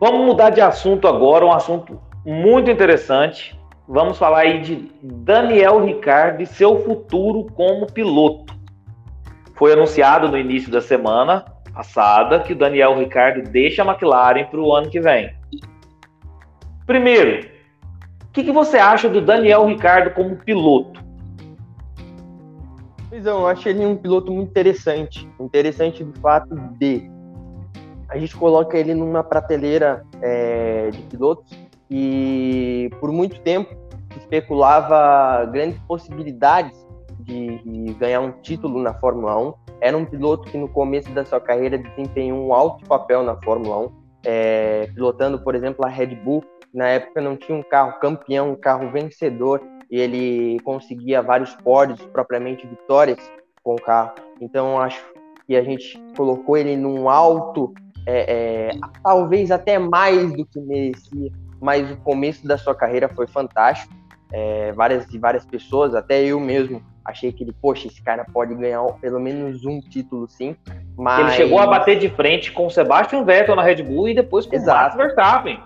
Vamos mudar de assunto agora, um assunto muito interessante. Vamos falar aí de Daniel Ricciardo e seu futuro como piloto. Foi anunciado no início da semana passada que o Daniel Ricciardo deixa a McLaren para o ano que vem. Primeiro, o que, que, você acha do Daniel Ricciardo como piloto? Luizão, eu acho ele um piloto muito interessante. Interessante do fato de a gente coloca ele numa prateleira é, de pilotos e por muito tempo especulava grandes possibilidades de, de, ganhar um título na Fórmula 1. Era um piloto que no começo da sua carreira desempenhou um alto papel na Fórmula 1, é, pilotando, por exemplo, a Red Bull. Na época não tinha um carro campeão, um carro vencedor, e ele conseguia vários pódios, propriamente vitórias com o carro. Então acho que a gente colocou ele num alto é, é, talvez até mais do que merecia, mas o começo da sua carreira foi fantástico. É, várias e várias pessoas, até eu mesmo, achei que ele, poxa, esse cara pode ganhar pelo menos um título sim. Mas... Ele chegou a bater de frente com o Sebastian Vettel na Red Bull e depois com Exato. o Max Verstappen.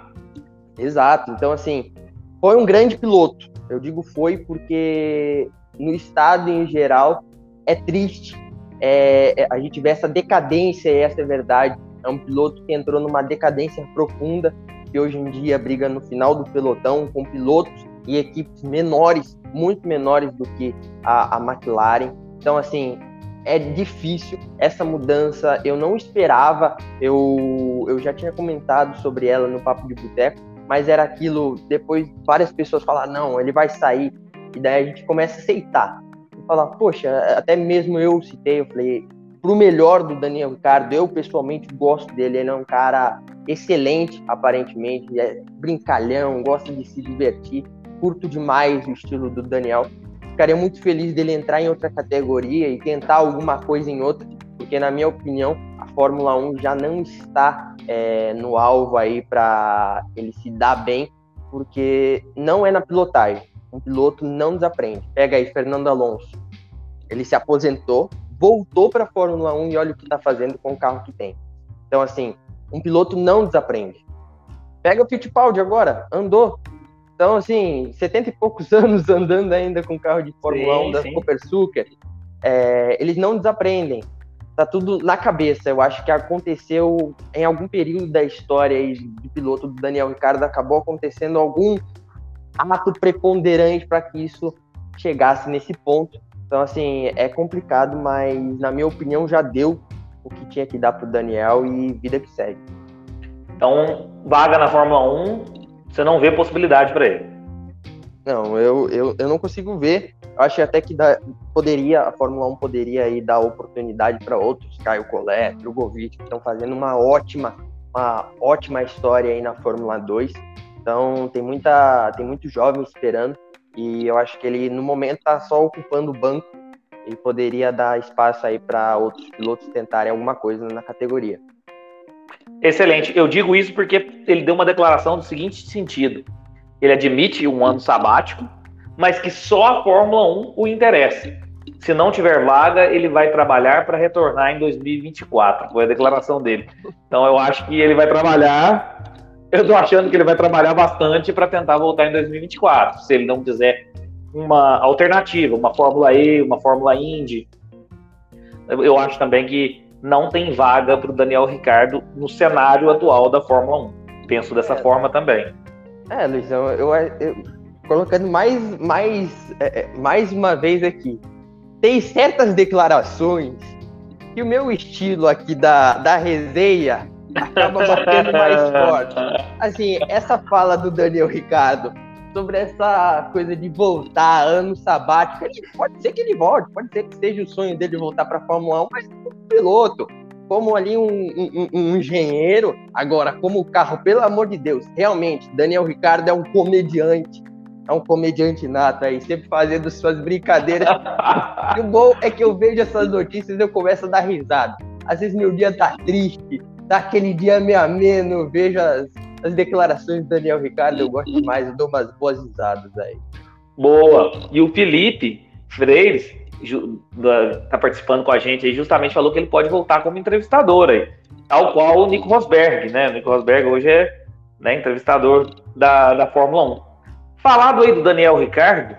Exato, então assim, foi um grande piloto. Eu digo foi porque no estado em geral é triste é, é a gente vê essa decadência, e essa é a verdade, é um piloto que entrou numa decadência profunda, que hoje em dia briga no final do pelotão com pilotos e equipes menores, muito menores do que a, a McLaren. Então, assim, é difícil essa mudança. Eu não esperava, eu, eu já tinha comentado sobre ela no Papo de Boteco, mas era aquilo. Depois, várias pessoas falaram: não, ele vai sair. E daí a gente começa a aceitar. E falar: poxa, até mesmo eu citei, eu falei: pro melhor do Daniel Ricardo. Eu pessoalmente gosto dele, ele é um cara excelente, aparentemente, é brincalhão, gosta de se divertir, curto demais o estilo do Daniel. Ficaria muito feliz dele entrar em outra categoria e tentar alguma coisa em outra, porque na minha opinião a Fórmula 1 já não está é, no alvo aí para ele se dar bem, porque não é na pilotagem. Um piloto não desaprende. Pega aí Fernando Alonso. Ele se aposentou, voltou para a Fórmula 1 e olha o que está fazendo com o carro que tem. Então, assim, um piloto não desaprende. Pega o Fittipaldi agora, andou. Então, assim, 70 e poucos anos andando ainda com carro de Fórmula sim, 1 da Super Sucker, é, eles não desaprendem. Tá tudo na cabeça. Eu acho que aconteceu em algum período da história aí de piloto do Daniel Ricciardo, acabou acontecendo algum ato preponderante para que isso chegasse nesse ponto. Então, assim, é complicado, mas na minha opinião já deu o que tinha que dar pro Daniel e vida que segue. Então, vaga na Fórmula 1, você não vê possibilidade para ele? Não, eu, eu, eu não consigo ver. Eu acho até que dá, poderia, a Fórmula 1 poderia aí dar oportunidade para outros, Caio Collet, Drogovic, que estão fazendo uma ótima, uma ótima história aí na Fórmula 2. Então tem muita, tem muito jovem esperando. E eu acho que ele, no momento, está só ocupando o banco e poderia dar espaço aí para outros pilotos tentarem alguma coisa na categoria. Excelente. Eu digo isso porque ele deu uma declaração do seguinte sentido: ele admite um ano sabático, mas que só a Fórmula 1 o interessa. Se não tiver vaga, ele vai trabalhar para retornar em 2024. Foi a declaração dele. Então eu acho que ele vai trabalhar eu tô achando que ele vai trabalhar bastante para tentar voltar em 2024, se ele não quiser uma alternativa, uma Fórmula E, uma Fórmula Indy. Eu acho também que não tem vaga para o Daniel Ricardo no cenário atual da Fórmula 1. Penso dessa é. forma também. É, Luizão, eu, eu, colocando mais, mais, é, é, mais uma vez aqui, tem certas declarações que o meu estilo aqui da, da resenha acaba batendo mais forte. Assim, essa fala do Daniel Ricardo sobre essa coisa de voltar, ano sabático, pode ser que ele volte, pode ser que seja o sonho dele voltar para a Fórmula 1, mas como piloto, como ali um, um, um, engenheiro, agora como carro, pelo amor de Deus, realmente, Daniel Ricardo é um comediante, é um comediante nato aí, sempre fazendo suas brincadeiras. e o bom é que eu vejo essas notícias e eu começo a dar risada. Às vezes meu dia tá triste, daquele dia meio ameno, vejo as, as declarações do Daniel Ricardo, eu gosto demais, eu dou umas boas risadas aí. Boa! E o Felipe Freires está participando com a gente aí, justamente falou que ele pode voltar como entrevistador aí, tal qual o Nico Rosberg, né? O Nico Rosberg hoje é né, entrevistador da, da Fórmula 1. Falado aí do Daniel Ricardo,